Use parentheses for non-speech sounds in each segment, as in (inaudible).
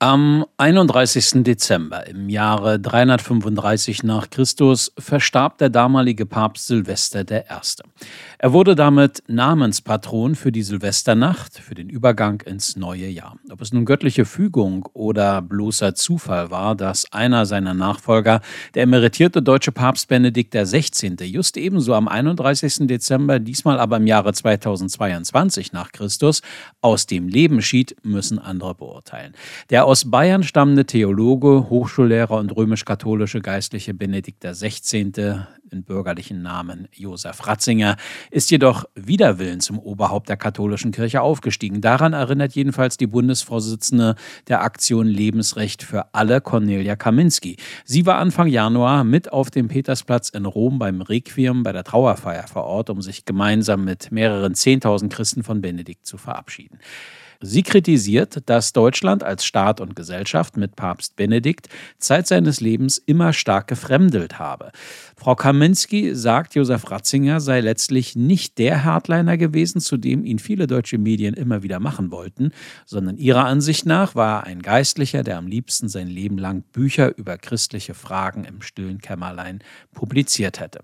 Am 31. Dezember im Jahre 335 nach Christus verstarb der damalige Papst Silvester I. Er wurde damit Namenspatron für die Silvesternacht, für den Übergang ins neue Jahr. Ob es nun göttliche Fügung oder bloßer Zufall war, dass einer seiner Nachfolger, der emeritierte deutsche Papst Benedikt XVI., just ebenso am 31. Dezember, diesmal aber im Jahre 2022 nach Christus, aus dem Leben schied, müssen andere beurteilen. Der aus Bayern stammende Theologe, Hochschullehrer und römisch-katholische Geistliche Benedikt XVI. in bürgerlichen Namen Josef Ratzinger ist jedoch wider Willen zum Oberhaupt der katholischen Kirche aufgestiegen. Daran erinnert jedenfalls die Bundesvorsitzende der Aktion Lebensrecht für alle, Cornelia Kaminski. Sie war Anfang Januar mit auf dem Petersplatz in Rom beim Requiem bei der Trauerfeier vor Ort, um sich gemeinsam mit mehreren Zehntausend Christen von Benedikt zu verabschieden. Sie kritisiert, dass Deutschland als Staat und Gesellschaft mit Papst Benedikt Zeit seines Lebens immer stark gefremdelt habe. Frau Kaminski sagt, Josef Ratzinger sei letztlich nicht der Hardliner gewesen, zu dem ihn viele deutsche Medien immer wieder machen wollten, sondern ihrer Ansicht nach war er ein Geistlicher, der am liebsten sein Leben lang Bücher über christliche Fragen im stillen Kämmerlein publiziert hätte.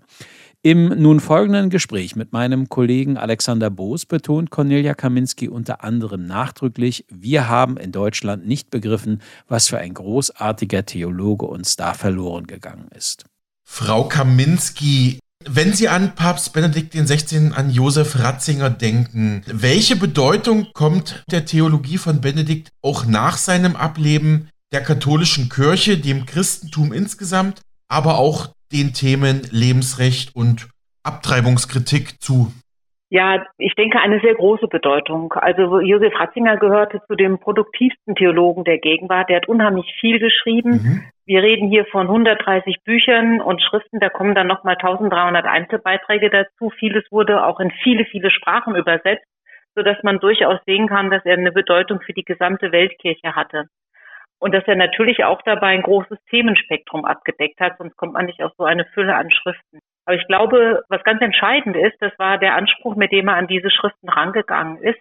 Im nun folgenden Gespräch mit meinem Kollegen Alexander Boos betont Cornelia Kaminski unter anderem nachdrücklich, wir haben in Deutschland nicht begriffen, was für ein großartiger Theologe uns da verloren gegangen ist. Frau Kaminski, wenn Sie an Papst Benedikt XVI., an Josef Ratzinger denken, welche Bedeutung kommt der Theologie von Benedikt auch nach seinem Ableben der katholischen Kirche, dem Christentum insgesamt, aber auch den Themen Lebensrecht und Abtreibungskritik zu? Ja, ich denke eine sehr große Bedeutung. Also Josef Ratzinger gehörte zu den produktivsten Theologen der Gegenwart. Der hat unheimlich viel geschrieben. Mhm. Wir reden hier von 130 Büchern und Schriften. Da kommen dann nochmal 1300 Einzelbeiträge dazu. Vieles wurde auch in viele, viele Sprachen übersetzt, sodass man durchaus sehen kann, dass er eine Bedeutung für die gesamte Weltkirche hatte. Und dass er natürlich auch dabei ein großes Themenspektrum abgedeckt hat, sonst kommt man nicht auf so eine Fülle an Schriften. Aber ich glaube, was ganz entscheidend ist, das war der Anspruch, mit dem er an diese Schriften rangegangen ist.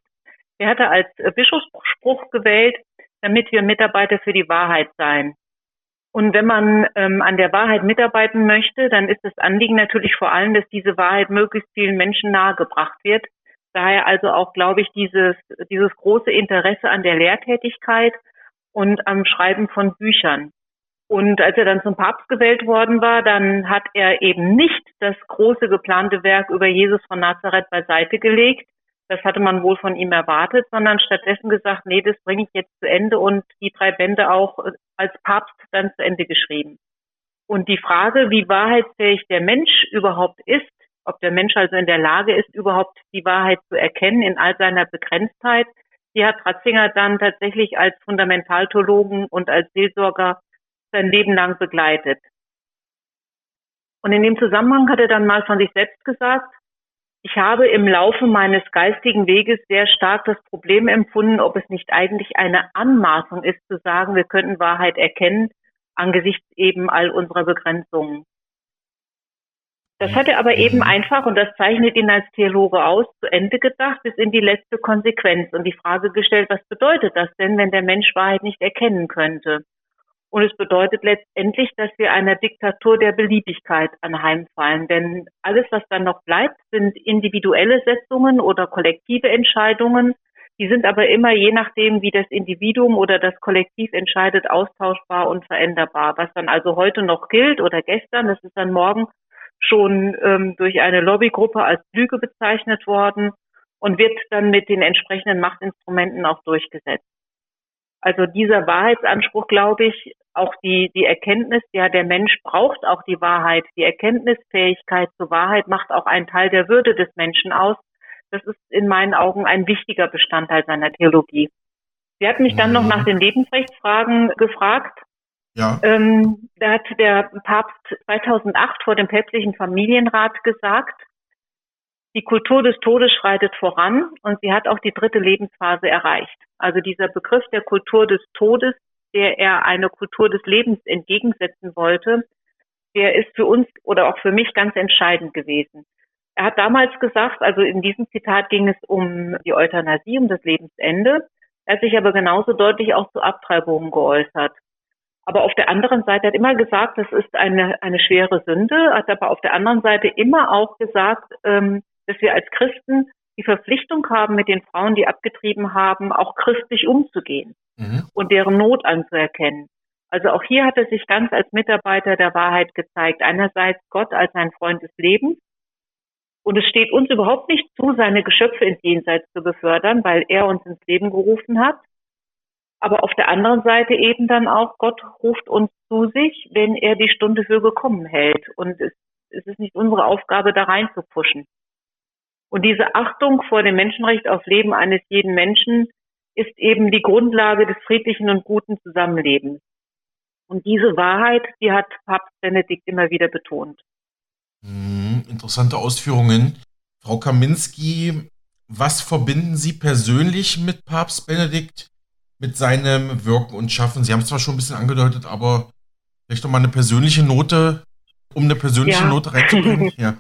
Er hatte als Bischofsspruch gewählt, damit wir Mitarbeiter für die Wahrheit seien. Und wenn man ähm, an der Wahrheit mitarbeiten möchte, dann ist das Anliegen natürlich vor allem, dass diese Wahrheit möglichst vielen Menschen nahegebracht wird. Daher also auch, glaube ich, dieses, dieses große Interesse an der Lehrtätigkeit und am Schreiben von Büchern. Und als er dann zum Papst gewählt worden war, dann hat er eben nicht das große geplante Werk über Jesus von Nazareth beiseite gelegt. Das hatte man wohl von ihm erwartet, sondern stattdessen gesagt, nee, das bringe ich jetzt zu Ende und die drei Bände auch als Papst dann zu Ende geschrieben. Und die Frage, wie wahrheitsfähig der Mensch überhaupt ist, ob der Mensch also in der Lage ist, überhaupt die Wahrheit zu erkennen in all seiner Begrenztheit, die hat Ratzinger dann tatsächlich als Fundamentaltheologen und als Seelsorger sein Leben lang begleitet. Und in dem Zusammenhang hat er dann mal von sich selbst gesagt, ich habe im Laufe meines geistigen Weges sehr stark das Problem empfunden, ob es nicht eigentlich eine Anmaßung ist zu sagen, wir könnten Wahrheit erkennen angesichts eben all unserer Begrenzungen. Das hat er aber eben einfach, und das zeichnet ihn als Theologe aus, zu Ende gedacht, bis in die letzte Konsequenz und die Frage gestellt, was bedeutet das denn, wenn der Mensch Wahrheit nicht erkennen könnte? Und es bedeutet letztendlich, dass wir einer Diktatur der Beliebigkeit anheimfallen. Denn alles, was dann noch bleibt, sind individuelle Setzungen oder kollektive Entscheidungen. Die sind aber immer je nachdem, wie das Individuum oder das Kollektiv entscheidet, austauschbar und veränderbar. Was dann also heute noch gilt oder gestern, das ist dann morgen schon ähm, durch eine Lobbygruppe als Lüge bezeichnet worden und wird dann mit den entsprechenden Machtinstrumenten auch durchgesetzt. Also dieser Wahrheitsanspruch, glaube ich, auch die, die Erkenntnis, ja, der Mensch braucht auch die Wahrheit. Die Erkenntnisfähigkeit zur Wahrheit macht auch einen Teil der Würde des Menschen aus. Das ist in meinen Augen ein wichtiger Bestandteil seiner Theologie. Sie hat mich dann noch nach den Lebensrechtsfragen gefragt. Ja. Ähm, da hat der Papst 2008 vor dem päpstlichen Familienrat gesagt, die Kultur des Todes schreitet voran und sie hat auch die dritte Lebensphase erreicht. Also dieser Begriff der Kultur des Todes, der er eine Kultur des Lebens entgegensetzen wollte, der ist für uns oder auch für mich ganz entscheidend gewesen. Er hat damals gesagt, also in diesem Zitat ging es um die Euthanasie, um das Lebensende. Er hat sich aber genauso deutlich auch zu Abtreibungen geäußert. Aber auf der anderen Seite hat immer gesagt, das ist eine, eine schwere Sünde, hat aber auf der anderen Seite immer auch gesagt, ähm, dass wir als Christen die Verpflichtung haben, mit den Frauen, die abgetrieben haben, auch christlich umzugehen mhm. und deren Not anzuerkennen. Also auch hier hat er sich ganz als Mitarbeiter der Wahrheit gezeigt. Einerseits Gott als ein Freund des Lebens. Und es steht uns überhaupt nicht zu, seine Geschöpfe ins Jenseits zu befördern, weil er uns ins Leben gerufen hat. Aber auf der anderen Seite eben dann auch, Gott ruft uns zu sich, wenn er die Stunde für gekommen hält. Und es, es ist nicht unsere Aufgabe, da rein zu pushen. Und diese Achtung vor dem Menschenrecht auf Leben eines jeden Menschen ist eben die Grundlage des friedlichen und guten Zusammenlebens. Und diese Wahrheit, die hat Papst Benedikt immer wieder betont. Hm, interessante Ausführungen. Frau Kaminski, was verbinden Sie persönlich mit Papst Benedikt? Mit seinem Wirken und Schaffen? Sie haben es zwar schon ein bisschen angedeutet, aber vielleicht noch mal eine persönliche Note, um eine persönliche ja. Note reinzubringen. (laughs) ja.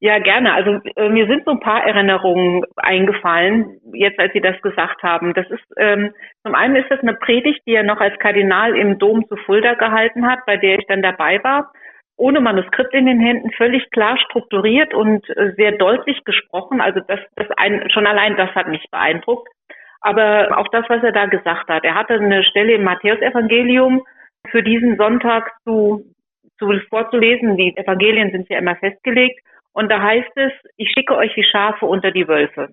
Ja, gerne. Also äh, mir sind so ein paar Erinnerungen eingefallen, jetzt als Sie das gesagt haben. Das ist ähm, zum einen ist das eine Predigt, die er noch als Kardinal im Dom zu Fulda gehalten hat, bei der ich dann dabei war, ohne Manuskript in den Händen, völlig klar strukturiert und äh, sehr deutlich gesprochen. Also das, das ein, schon allein das hat mich beeindruckt. Aber auch das, was er da gesagt hat. Er hatte eine Stelle im Matthäusevangelium für diesen Sonntag zu, zu vorzulesen. Die Evangelien sind ja immer festgelegt. Und da heißt es, ich schicke euch wie Schafe unter die Wölfe.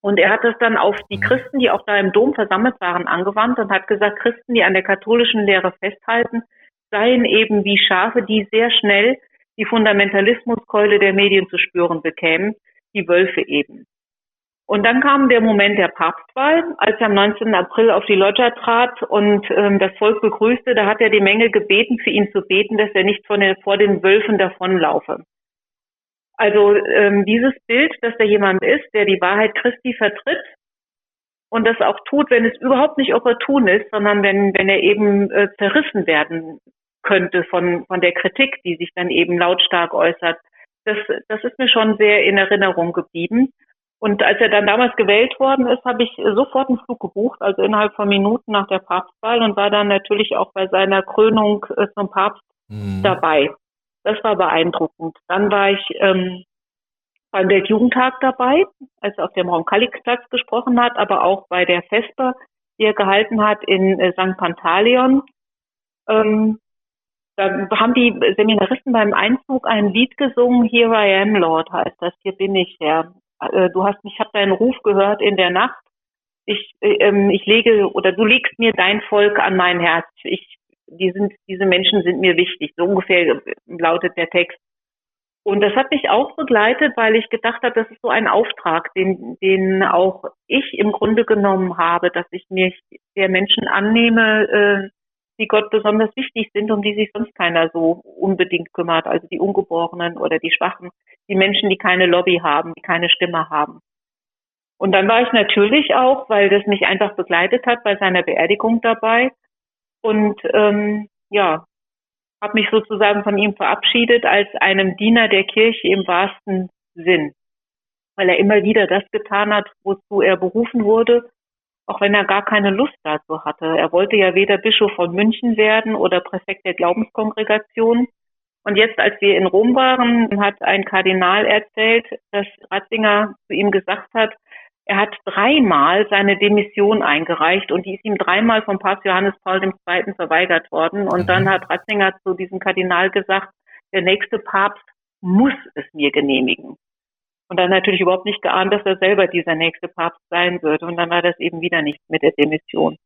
Und er hat es dann auf die. Christen, die auch da im Dom versammelt waren, angewandt und hat gesagt, Christen, die an der katholischen Lehre festhalten, seien eben wie Schafe, die sehr schnell die Fundamentalismuskeule der Medien zu spüren bekämen, die Wölfe eben. Und dann kam der Moment der Papstwahl, als er am 19. April auf die Loggia trat und ähm, das Volk begrüßte. Da hat er die Menge gebeten, für ihn zu beten, dass er nicht von den, vor den Wölfen davonlaufe. Also ähm, dieses Bild, dass da jemand ist, der die Wahrheit Christi vertritt und das auch tut, wenn es überhaupt nicht opportun ist, sondern wenn, wenn er eben äh, zerrissen werden könnte von, von der Kritik, die sich dann eben lautstark äußert. Das, das ist mir schon sehr in Erinnerung geblieben. Und als er dann damals gewählt worden ist, habe ich sofort einen Flug gebucht, also innerhalb von Minuten nach der Papstwahl und war dann natürlich auch bei seiner Krönung äh, zum Papst mhm. dabei. Das war beeindruckend. Dann war ich ähm, beim Weltjugendtag dabei, als er auf dem Raum Kalixplatz gesprochen hat, aber auch bei der Vesper, die er gehalten hat in äh, St. Pantaleon. Ähm, da haben die Seminaristen beim Einzug ein Lied gesungen, Here I Am, Lord heißt das, hier bin ich, Herr äh, du hast, ich habe deinen Ruf gehört in der Nacht. Ich, äh, ähm, ich lege oder du legst mir dein Volk an mein Herz. Ich, die sind, diese Menschen sind mir wichtig. So ungefähr lautet der Text. Und das hat mich auch begleitet, weil ich gedacht habe, das ist so ein Auftrag, den, den auch ich im Grunde genommen habe, dass ich mich der Menschen annehme, äh, die Gott besonders wichtig sind, um die sich sonst keiner so unbedingt kümmert, also die Ungeborenen oder die Schwachen, die Menschen, die keine Lobby haben, die keine Stimme haben. Und dann war ich natürlich auch, weil das mich einfach begleitet hat, bei seiner Beerdigung dabei. Und ähm, ja, habe mich sozusagen von ihm verabschiedet als einem Diener der Kirche im wahrsten Sinn, weil er immer wieder das getan hat, wozu er berufen wurde auch wenn er gar keine Lust dazu hatte. Er wollte ja weder Bischof von München werden oder Präfekt der Glaubenskongregation. Und jetzt, als wir in Rom waren, hat ein Kardinal erzählt, dass Ratzinger zu ihm gesagt hat, er hat dreimal seine Demission eingereicht und die ist ihm dreimal vom Papst Johannes Paul II. verweigert worden. Und mhm. dann hat Ratzinger zu diesem Kardinal gesagt, der nächste Papst muss es mir genehmigen. Und dann natürlich überhaupt nicht geahnt, dass er selber dieser nächste Papst sein würde. Und dann war das eben wieder nichts mit der Demission.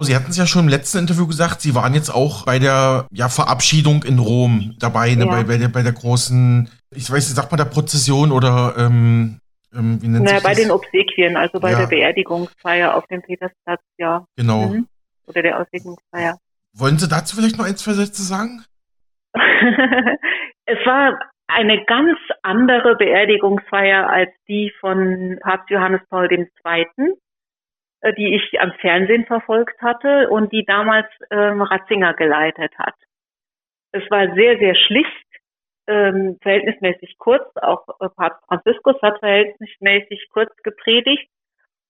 Sie hatten es ja schon im letzten Interview gesagt, Sie waren jetzt auch bei der ja, Verabschiedung in Rom dabei, ne, ja. bei, bei, der, bei der großen, ich weiß nicht, sagt man der Prozession oder ähm, ähm, wie nennt naja, sich bei das? den Obsequien, also bei ja. der Beerdigungsfeier auf dem Petersplatz, ja. Genau. Mhm. Oder der Auslegungsfeier. Wollen Sie dazu vielleicht noch ein, zwei Sätze sagen? (laughs) es war eine ganz andere Beerdigungsfeier als die von Papst Johannes Paul II., äh, die ich am Fernsehen verfolgt hatte und die damals ähm, Ratzinger geleitet hat. Es war sehr, sehr schlicht. ähm, verhältnismäßig kurz, auch äh, Papst Franziskus hat verhältnismäßig kurz gepredigt.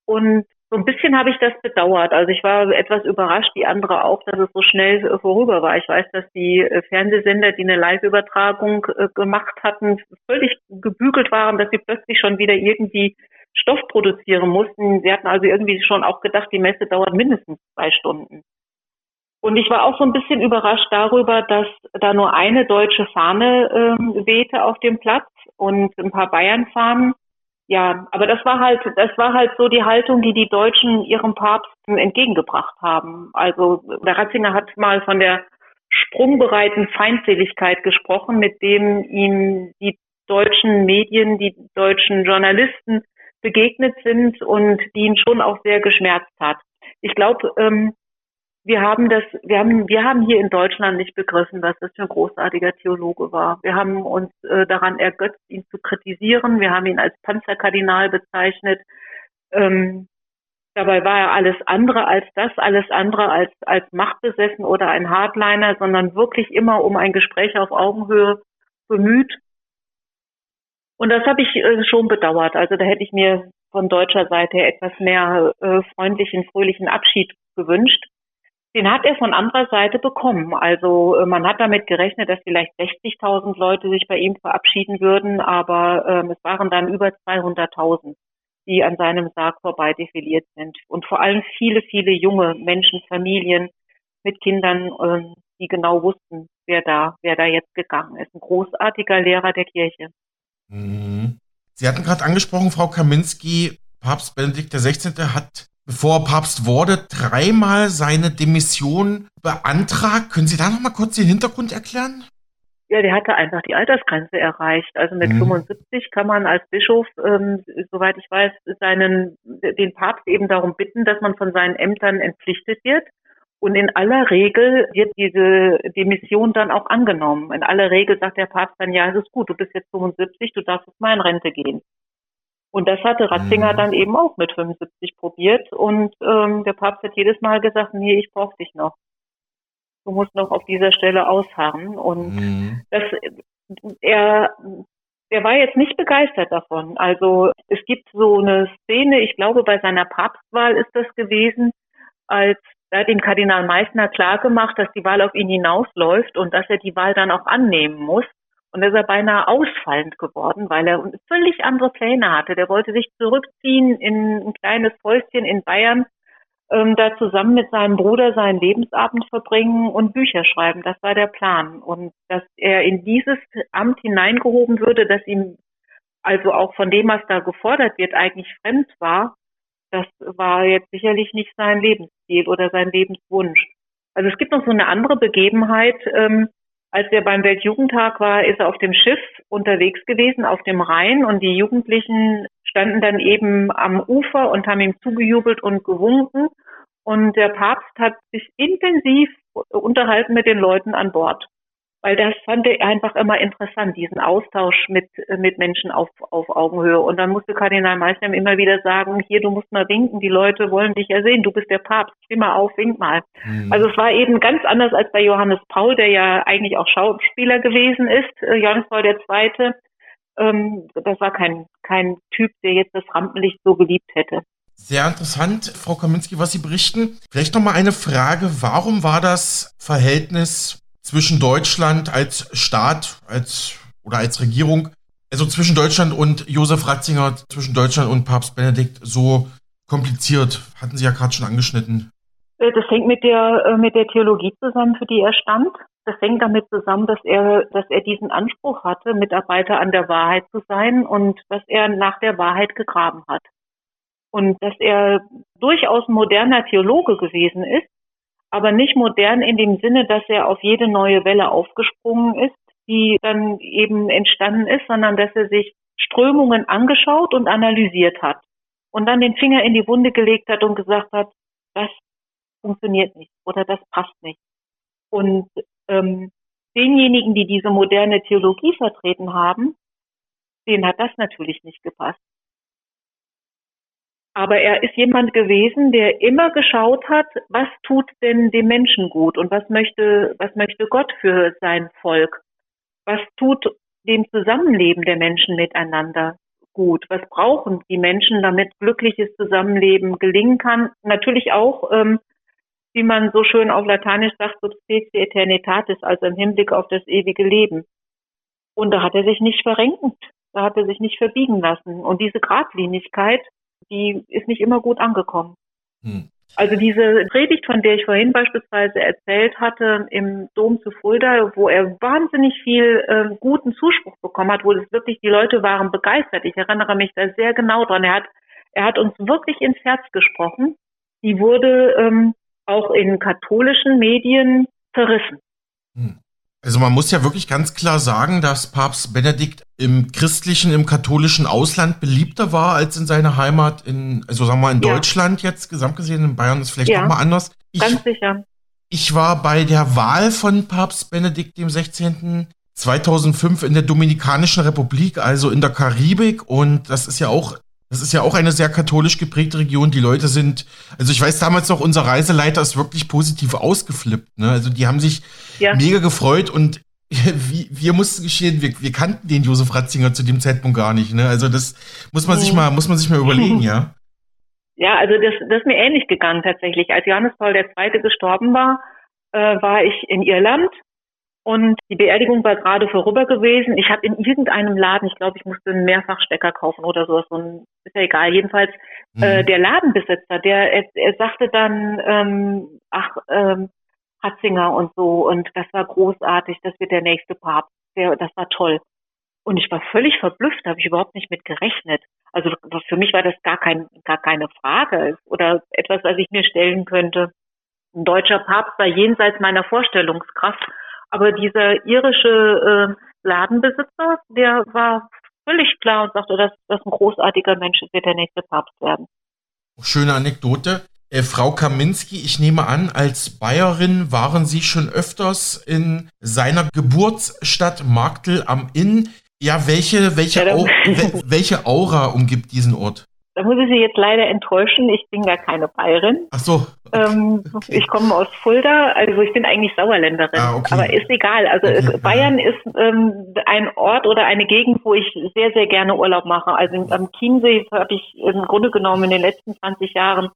Und so ein bisschen habe ich das bedauert. Also ich war etwas überrascht, die andere auch, dass es so schnell äh, vorüber war. Ich weiß, dass die äh, Fernsehsender, die eine Live-Übertragung äh, gemacht hatten, völlig gebügelt waren, dass sie plötzlich schon wieder irgendwie Stoff produzieren mussten. Sie hatten also irgendwie schon auch gedacht, die Messe dauert mindestens zwei Stunden. Und ich war auch so ein bisschen überrascht darüber, dass da nur eine deutsche Fahne ähm, wehte auf dem Platz und ein paar Bayern-Fahnen. Ja, aber das war halt, das war halt so die Haltung, die die Deutschen ihrem Papst entgegengebracht haben. Also der Ratzinger hat mal von der sprungbereiten Feindseligkeit gesprochen, mit dem ihm die deutschen Medien, die deutschen Journalisten begegnet sind und die ihn schon auch sehr geschmerzt hat. Ich glaube, ähm, wir haben das, wir haben, wir haben hier in Deutschland nicht begriffen, was das für ein großartiger Theologe war. Wir haben uns äh, daran ergötzt, ihn zu kritisieren. Wir haben ihn als Panzerkardinal bezeichnet. Ähm, dabei war er alles andere als das, alles andere als, als machtbesessen oder ein Hardliner, sondern wirklich immer um ein Gespräch auf Augenhöhe bemüht. Und das habe ich äh, schon bedauert. Also da hätte ich mir von deutscher Seite etwas mehr äh, freundlichen, fröhlichen Abschied gewünscht. Den hat er von anderer Seite bekommen. Also äh, man hat damit gerechnet, dass vielleicht 60.000 Leute sich bei ihm verabschieden würden, aber ähm, es waren dann über 200.000, die an seinem Sarg vorbei defiliert sind. Und vor allem viele, viele junge Menschen, Familien mit Kindern, ähm, die genau wussten, wer da, wer da jetzt gegangen ist. Ein großartiger Lehrer der Kirche. Mhm. Sie hatten gerade angesprochen, Frau Kaminski, Papst Benedikt XVI. hat bevor Papst wurde, dreimal seine Demission beantragt. Können Sie da noch mal kurz den Hintergrund erklären? Ja, der hatte einfach die Altersgrenze erreicht. Also mit mhm. 75 kann man als Bischof, ähm, soweit ich weiß, seinen, den Papst eben darum bitten, dass man von seinen Ämtern entpflichtet wird. Und in aller Regel wird diese Demission dann auch angenommen. In aller Regel sagt der Papst dann, ja, es ist gut, du bist jetzt 75, du darfst jetzt mal in Rente gehen. Und das hatte Ratzinger mhm. dann eben auch mit 75 probiert. Und ähm, der Papst hat jedes Mal gesagt, nee, ich brauche dich noch. Du musst noch auf dieser Stelle ausharren. Und mhm. das, er, er war jetzt nicht begeistert davon. Also es gibt so eine Szene, ich glaube, bei seiner Papstwahl ist das gewesen, als da hat ihm Kardinal Meissner klargemacht, dass die Wahl auf ihn hinausläuft und dass er die Wahl dann auch annehmen muss. Und da ist er beinahe ausfallend geworden, weil er völlig andere Pläne hatte. Der wollte sich zurückziehen in ein kleines Häuschen in Bayern, ähm, da zusammen mit seinem Bruder seinen Lebensabend verbringen und Bücher schreiben. Das war der Plan. Und dass er in dieses Amt hineingehoben würde, das ihm also auch von dem, was da gefordert wird, eigentlich fremd war, das war jetzt sicherlich nicht sein Lebensziel oder sein Lebenswunsch. Also es gibt noch so eine andere Begebenheit, ähm, als er beim Weltjugendtag war, ist er auf dem Schiff unterwegs gewesen, auf dem Rhein und die Jugendlichen standen dann eben am Ufer und haben ihm zugejubelt und gewunken. Und der Papst hat sich intensiv unterhalten mit den Leuten an Bord weil das fand er einfach immer interessant, diesen Austausch mit, mit Menschen auf, auf Augenhöhe. Und dann musste Kardinal Meister immer wieder sagen, hier, du musst mal winken, die Leute wollen dich ja sehen, du bist der Papst, steh mal auf, wink mal. Mhm. Also es war eben ganz anders als bei Johannes Paul, der ja eigentlich auch Schauspieler gewesen ist, äh, Johannes Paul II. Ähm, das war kein, kein Typ, der jetzt das Rampenlicht so geliebt hätte. Sehr interessant, Frau Kaminski, was Sie berichten. Vielleicht noch mal eine Frage. Warum war das Verhältnis zwischen Deutschland als Staat, als oder als Regierung, also zwischen Deutschland und Josef Ratzinger, zwischen Deutschland und Papst Benedikt so kompliziert? Hatten Sie ja gerade schon angeschnitten. Äh, das hängt mit der, äh, mit der Theologie zusammen, für die er stand. Das hängt damit zusammen, dass er, dass er diesen Anspruch hatte, Mitarbeiter an der Wahrheit zu sein und dass er nach der Wahrheit gegraben hat. Und dass er durchaus ein moderner Theologe gewesen ist, aber nicht modern in dem Sinne, dass er auf jede neue Welle aufgesprungen ist, die dann eben entstanden ist, sondern dass er sich Strömungen angeschaut und analysiert hat und dann den Finger in die Wunde gelegt hat und gesagt hat, das funktioniert nicht oder das passt nicht. Und ähm, denjenigen, die diese moderne Theologie vertreten haben, denen hat das natürlich nicht gepasst. Aber er ist jemand gewesen, der immer geschaut hat, was tut denn dem Menschen gut und was möchte, was möchte Gott für sein Volk? Was tut dem Zusammenleben der Menschen miteinander gut? Was brauchen die Menschen, damit glückliches Zusammenleben gelingen kann? Natürlich auch, ähm, wie man so schön auf Lateinisch sagt, subspecie eternitatis, also im Hinblick auf das ewige Leben. Und da hat er sich nicht verrenkt, da hat er sich nicht verbiegen lassen. Und diese Gradlinigkeit, die ist nicht immer gut angekommen. Hm. Also diese Predigt, von der ich vorhin beispielsweise erzählt hatte, im Dom zu Fulda, wo er wahnsinnig viel äh, guten Zuspruch bekommen hat, wo es wirklich die Leute waren begeistert. Ich erinnere mich da sehr genau dran. Er hat, er hat uns wirklich ins Herz gesprochen. Die wurde ähm, auch in katholischen Medien zerrissen. Hm. Also man muss ja wirklich ganz klar sagen, dass Papst Benedikt im christlichen, im katholischen Ausland beliebter war als in seiner Heimat in, also sagen wir mal in ja. Deutschland jetzt, gesamt gesehen, in Bayern ist vielleicht ja, nochmal anders. Ich, ganz sicher. Ich war bei der Wahl von Papst Benedikt dem 16. 2005 in der Dominikanischen Republik, also in der Karibik und das ist ja auch das ist ja auch eine sehr katholisch geprägte Region. Die Leute sind, also ich weiß damals noch, unser Reiseleiter ist wirklich positiv ausgeflippt. Ne? Also die haben sich ja. mega gefreut und (laughs) wir, wir mussten geschehen, wir, wir kannten den Josef Ratzinger zu dem Zeitpunkt gar nicht. Ne? Also das muss man mhm. sich mal, muss man sich mal überlegen, ja. (laughs) Ja, also das, das ist mir ähnlich gegangen tatsächlich. Als Johannes Paul II. gestorben war, äh, war ich in Irland und die Beerdigung war gerade vorüber gewesen. Ich habe in irgendeinem Laden, ich glaube, ich musste einen Mehrfachstecker kaufen oder sowas, so ein, ist ja egal. Jedenfalls mhm. äh, der Ladenbesitzer, der er, er sagte dann, ähm, ach, ähm, Hatzinger und so und das war großartig, das wird der nächste Papst. Der, das war toll. Und ich war völlig verblüfft, habe ich überhaupt nicht mit gerechnet. Also für mich war das gar kein, gar keine Frage oder etwas, was ich mir stellen könnte. Ein deutscher Papst war jenseits meiner Vorstellungskraft. Aber dieser irische äh, Ladenbesitzer, der war völlig klar und sagte, dass das ein großartiger Mensch ist, wird der nächste Papst werden. Schöne Anekdote. Äh, Frau Kaminski, ich nehme an, als Bayerin waren Sie schon öfters in seiner Geburtsstadt Marktl am Inn. Ja, welche, welche, ja, Au welche Aura umgibt diesen Ort? Da muss ich Sie jetzt leider enttäuschen. Ich bin gar keine Bayerin. Ach so. Okay. Ähm, ich komme aus Fulda, also ich bin eigentlich Sauerländerin. Ah, okay. Aber ist egal. Also okay. Bayern ist ähm, ein Ort oder eine Gegend, wo ich sehr, sehr gerne Urlaub mache. Also am Chiemsee habe ich im Grunde genommen in den letzten 20 Jahren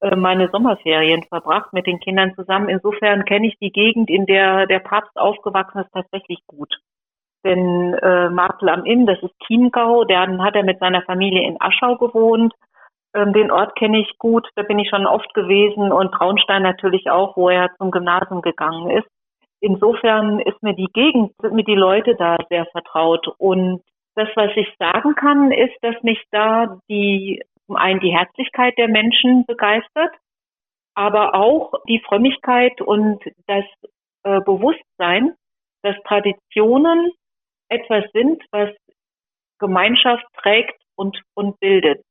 äh, meine Sommerferien verbracht mit den Kindern zusammen. Insofern kenne ich die Gegend, in der der Papst aufgewachsen ist, tatsächlich gut. Denn äh, Martel am Inn, das ist Chiemgau, dann hat er mit seiner Familie in Aschau gewohnt. Ähm, den Ort kenne ich gut, da bin ich schon oft gewesen und Traunstein natürlich auch, wo er zum Gymnasium gegangen ist. Insofern ist mir die Gegend, sind mir die Leute da sehr vertraut. Und das, was ich sagen kann, ist, dass mich da die, zum einen die Herzlichkeit der Menschen begeistert, aber auch die Frömmigkeit und das äh, Bewusstsein, dass Traditionen etwas sind, was Gemeinschaft trägt und, und bildet.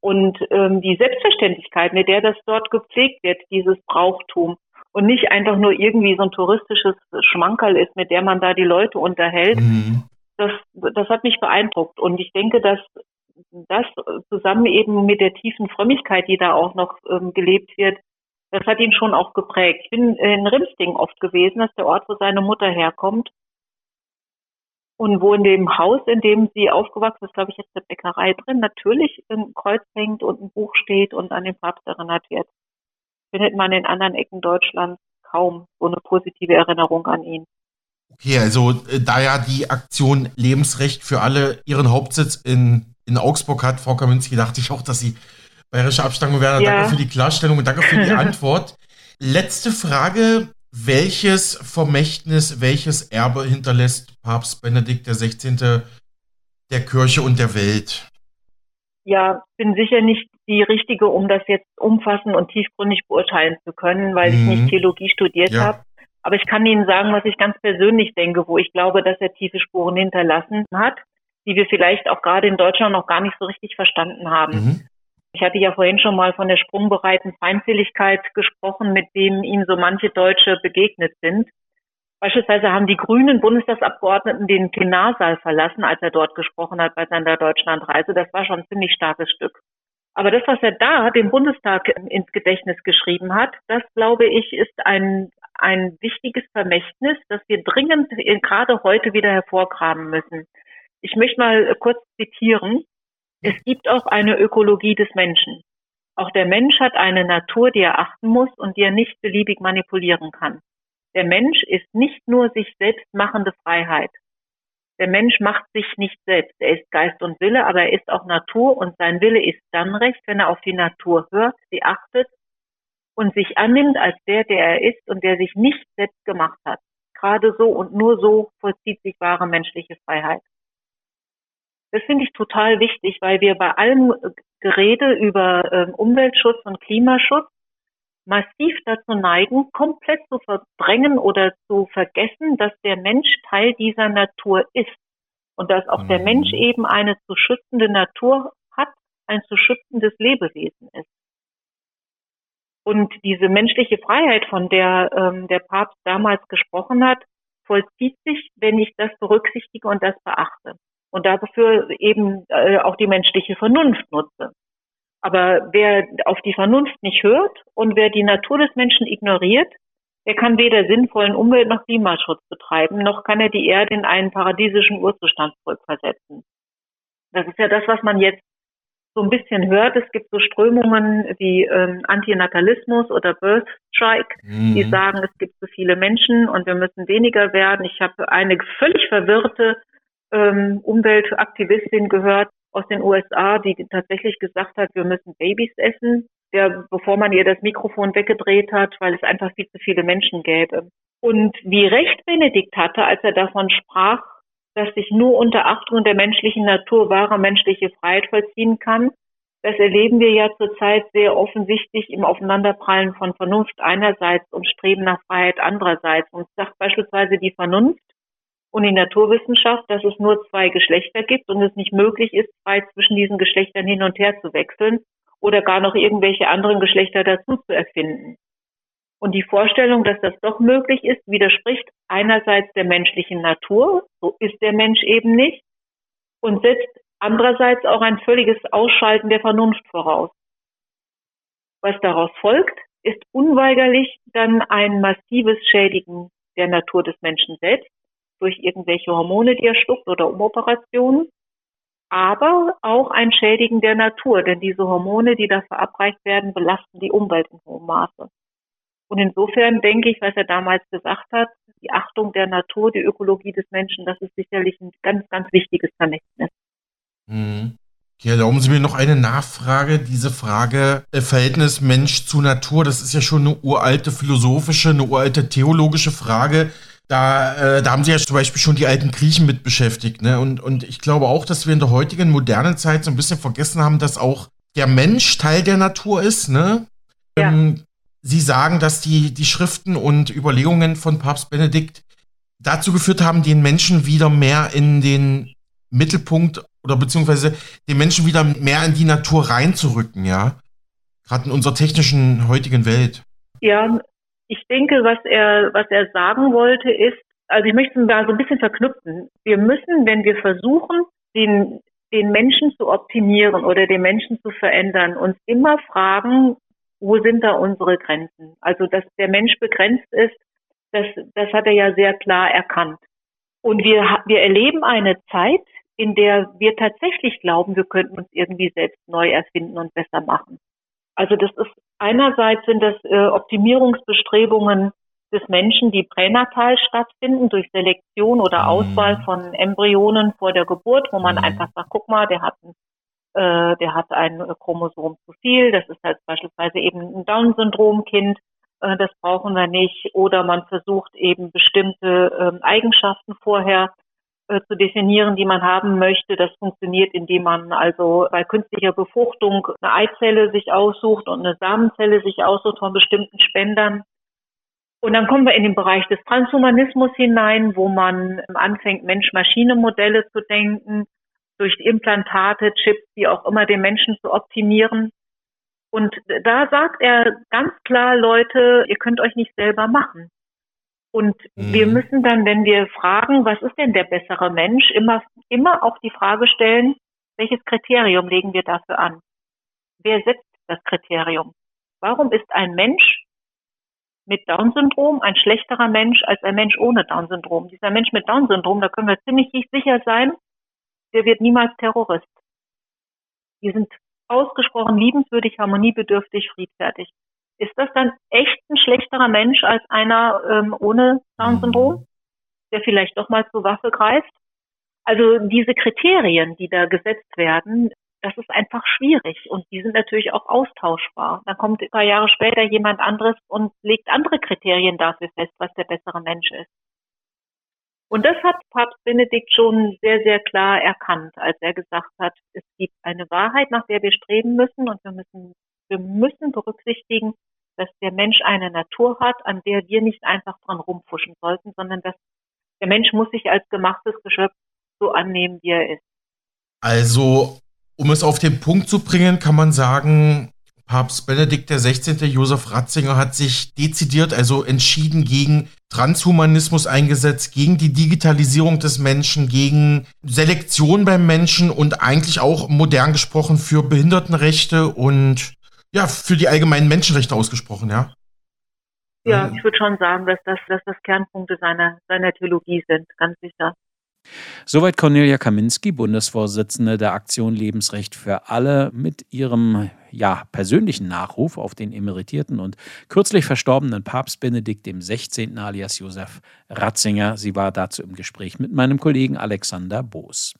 Und ähm, die Selbstverständlichkeit, mit der das dort gepflegt wird, dieses Brauchtum, und nicht einfach nur irgendwie so ein touristisches Schmankerl ist, mit der man da die Leute unterhält, mhm. das, das hat mich beeindruckt. Und ich denke, dass das zusammen eben mit der tiefen Frömmigkeit, die da auch noch ähm, gelebt wird, das hat ihn schon auch geprägt. Ich bin in Rimsting oft gewesen, das ist der Ort, wo seine Mutter herkommt. Und wo in dem Haus, in dem sie aufgewachsen ist, glaube ich, jetzt eine Bäckerei drin, natürlich ein Kreuz hängt und ein Buch steht und an den Papst erinnert wird. Findet man in anderen Ecken Deutschlands kaum so eine positive Erinnerung an ihn. Okay, also äh, da ja die Aktion Lebensrecht für alle ihren Hauptsitz in, in Augsburg hat, Frau Kaminski, dachte ich auch, dass sie bayerische Abstammung wäre. Ja. Danke für die Klarstellung und danke für die (laughs) Antwort. Letzte Frage. Welches Vermächtnis, welches Erbe hinterlässt Papst Benedikt XVI. der Kirche und der Welt? Ja, bin sicher nicht die Richtige, um das jetzt umfassend und tiefgründig beurteilen zu können, weil mhm. ich nicht Theologie studiert ja. habe. Aber ich kann Ihnen sagen, was ich ganz persönlich denke, wo ich glaube, dass er tiefe Spuren hinterlassen hat, die wir vielleicht auch gerade in Deutschland noch gar nicht so richtig verstanden haben. Mhm. Ich hatte ja vorhin schon mal von der sprungbereiten Feindseligkeit gesprochen, mit dem ihm so manche Deutsche begegnet sind. Beispielsweise haben die grünen Bundestagsabgeordneten den Plenarsaal verlassen, als er dort gesprochen hat bei seiner Deutschlandreise. Das war schon ein ziemlich starkes Stück. Aber das, was er da dem Bundestag ins Gedächtnis geschrieben hat, das glaube ich, ist ein, ein wichtiges Vermächtnis, das wir dringend gerade heute wieder hervorgraben müssen. Ich möchte mal kurz zitieren. Es gibt auch eine Ökologie des Menschen. Auch der Mensch hat eine Natur, die er achten muss und die er nicht beliebig manipulieren kann. Der Mensch ist nicht nur sich selbst machende Freiheit. Der Mensch macht sich nicht selbst. Er ist Geist und Wille, aber er ist auch Natur und sein Wille ist dann recht, wenn er auf die Natur hört, sie achtet und sich annimmt als der, der er ist und der sich nicht selbst gemacht hat. Gerade so und nur so vollzieht sich wahre menschliche Freiheit. Das finde ich total wichtig, weil wir bei allem Gerede über äh, Umweltschutz und Klimaschutz massiv dazu neigen, komplett zu verdrängen oder zu vergessen, dass der Mensch Teil dieser Natur ist und dass auch mhm. der Mensch eben eine zu schützende Natur hat, ein zu schützendes Lebewesen ist. Und diese menschliche Freiheit, von der ähm, der Papst damals gesprochen hat, vollzieht sich, wenn ich das berücksichtige und das beachte. Und dafür eben äh, auch die menschliche Vernunft nutze. Aber wer auf die Vernunft nicht hört und wer die Natur des Menschen ignoriert, der kann weder sinnvollen Umwelt- noch Klimaschutz betreiben, noch kann er die Erde in einen paradiesischen Urzustand zurückversetzen. Das ist ja das, was man jetzt so ein bisschen hört. Es gibt so Strömungen wie ähm, Antinatalismus oder Birth Strike, mhm. die sagen, es gibt so viele Menschen und wir müssen weniger werden. Ich habe eine völlig verwirrte ähm, Umweltaktivistin gehört, aus den USA, die tatsächlich gesagt hat, wir müssen Babys essen, der, bevor man ihr das Mikrofon weggedreht hat, weil es einfach viel zu viele Menschen gäbe. Und wie recht Benedikt hatte, als er davon sprach, dass sich nur unter Achtung der menschlichen Natur wahre menschliche Freiheit vollziehen kann, das erleben wir ja zurzeit sehr offensichtlich im Aufeinanderprallen von Vernunft einerseits und Streben nach Freiheit andererseits. Und sagt beispielsweise die Vernunft, und die Naturwissenschaft, dass es nur zwei Geschlechter gibt und es nicht möglich ist, frei zwischen diesen Geschlechtern hin und her zu wechseln oder gar noch irgendwelche anderen Geschlechter dazu zu erfinden. Und die Vorstellung, dass das doch möglich ist, widerspricht einerseits der menschlichen Natur, so ist der Mensch eben nicht, und setzt andererseits auch ein völliges Ausschalten der Vernunft voraus. Was daraus folgt, ist unweigerlich dann ein massives Schädigen der Natur des Menschen selbst durch irgendwelche Hormone, die er schluckt oder Umoperationen, aber auch ein Schädigen der Natur, denn diese Hormone, die da verabreicht werden, belasten die Umwelt in hohem Maße. Und insofern denke ich, was er damals gesagt hat, die Achtung der Natur, die Ökologie des Menschen, das ist sicherlich ein ganz, ganz wichtiges Vermächtnis. Mhm. Ja, erlauben Sie mir noch eine Nachfrage. Diese Frage äh, Verhältnis Mensch zu Natur, das ist ja schon eine uralte philosophische, eine uralte theologische Frage. Da, äh, da haben sie ja zum Beispiel schon die alten Griechen mit beschäftigt. Ne? Und, und ich glaube auch, dass wir in der heutigen modernen Zeit so ein bisschen vergessen haben, dass auch der Mensch Teil der Natur ist. Ne? Ja. Ähm, sie sagen, dass die, die Schriften und Überlegungen von Papst Benedikt dazu geführt haben, den Menschen wieder mehr in den Mittelpunkt oder beziehungsweise den Menschen wieder mehr in die Natur reinzurücken, ja. Gerade in unserer technischen heutigen Welt. Ja, ich denke, was er, was er sagen wollte, ist, also ich möchte da so ein bisschen verknüpfen. Wir müssen, wenn wir versuchen, den, den Menschen zu optimieren oder den Menschen zu verändern, uns immer fragen, wo sind da unsere Grenzen? Also, dass der Mensch begrenzt ist, das, das hat er ja sehr klar erkannt. Und wir, wir erleben eine Zeit, in der wir tatsächlich glauben, wir könnten uns irgendwie selbst neu erfinden und besser machen. Also das ist einerseits sind das äh, Optimierungsbestrebungen des Menschen, die pränatal stattfinden durch Selektion oder mhm. Auswahl von Embryonen vor der Geburt, wo man mhm. einfach sagt, guck mal, der hat ein äh, der hat ein Chromosom zu viel, das ist halt beispielsweise eben ein Down-Syndrom-Kind, äh, das brauchen wir nicht. Oder man versucht eben bestimmte ähm, Eigenschaften vorher äh, zu definieren, die man haben möchte. Das funktioniert, indem man also bei künstlicher Befruchtung eine Eizelle sich aussucht und eine Samenzelle sich aussucht von bestimmten Spendern. Und dann kommen wir in den Bereich des Transhumanismus hinein, wo man anfängt, Mensch-Maschine-Modelle zu denken, durch Implantate, Chips, wie auch immer, den Menschen zu optimieren. Und da sagt er ganz klar, Leute, ihr könnt euch nicht selber machen. Und mhm. wir müssen dann, wenn wir fragen, was ist denn der bessere Mensch, immer, immer auch die Frage stellen, welches Kriterium legen wir dafür an? Wer setzt das Kriterium? Warum ist ein Mensch mit Down-Syndrom ein schlechterer Mensch als ein Mensch ohne Down-Syndrom. Dieser Mensch mit Down-Syndrom, da können wir ziemlich sicher sein, der wird niemals Terrorist. Die sind ausgesprochen liebenswürdig, harmoniebedürftig, friedfertig. Ist das dann echt ein schlechterer Mensch als einer ähm, ohne Down-Syndrom, der vielleicht doch mal zur Waffe greift? Also diese Kriterien, die da gesetzt werden, das ist einfach schwierig und die sind natürlich auch austauschbar. Dann kommt ein paar Jahre später jemand anderes und legt andere Kriterien dafür fest, was der bessere Mensch ist. Und das hat Papst Benedikt schon sehr, sehr klar erkannt, als er gesagt hat, es gibt eine Wahrheit, nach der wir streben müssen und wir müssen, wir müssen berücksichtigen, dass der Mensch eine Natur hat, an der wir nicht einfach dran rumfuschen sollten, sondern dass der Mensch muss sich als gemachtes Geschöpf so annehmen, wie er ist. Also um es auf den Punkt zu bringen, kann man sagen, Papst Benedikt XVI. Josef Ratzinger hat sich dezidiert, also entschieden gegen Transhumanismus eingesetzt, gegen die Digitalisierung des Menschen, gegen Selektion beim Menschen und eigentlich auch modern gesprochen für Behindertenrechte und ja, für die allgemeinen Menschenrechte ausgesprochen, ja. Ja, ich würde schon sagen, dass das, dass das Kernpunkte seiner, seiner Theologie sind, ganz sicher. Soweit Cornelia Kaminski, Bundesvorsitzende der Aktion Lebensrecht für alle, mit ihrem ja, persönlichen Nachruf auf den emeritierten und kürzlich verstorbenen Papst Benedikt XVI. alias Josef Ratzinger. Sie war dazu im Gespräch mit meinem Kollegen Alexander Boos.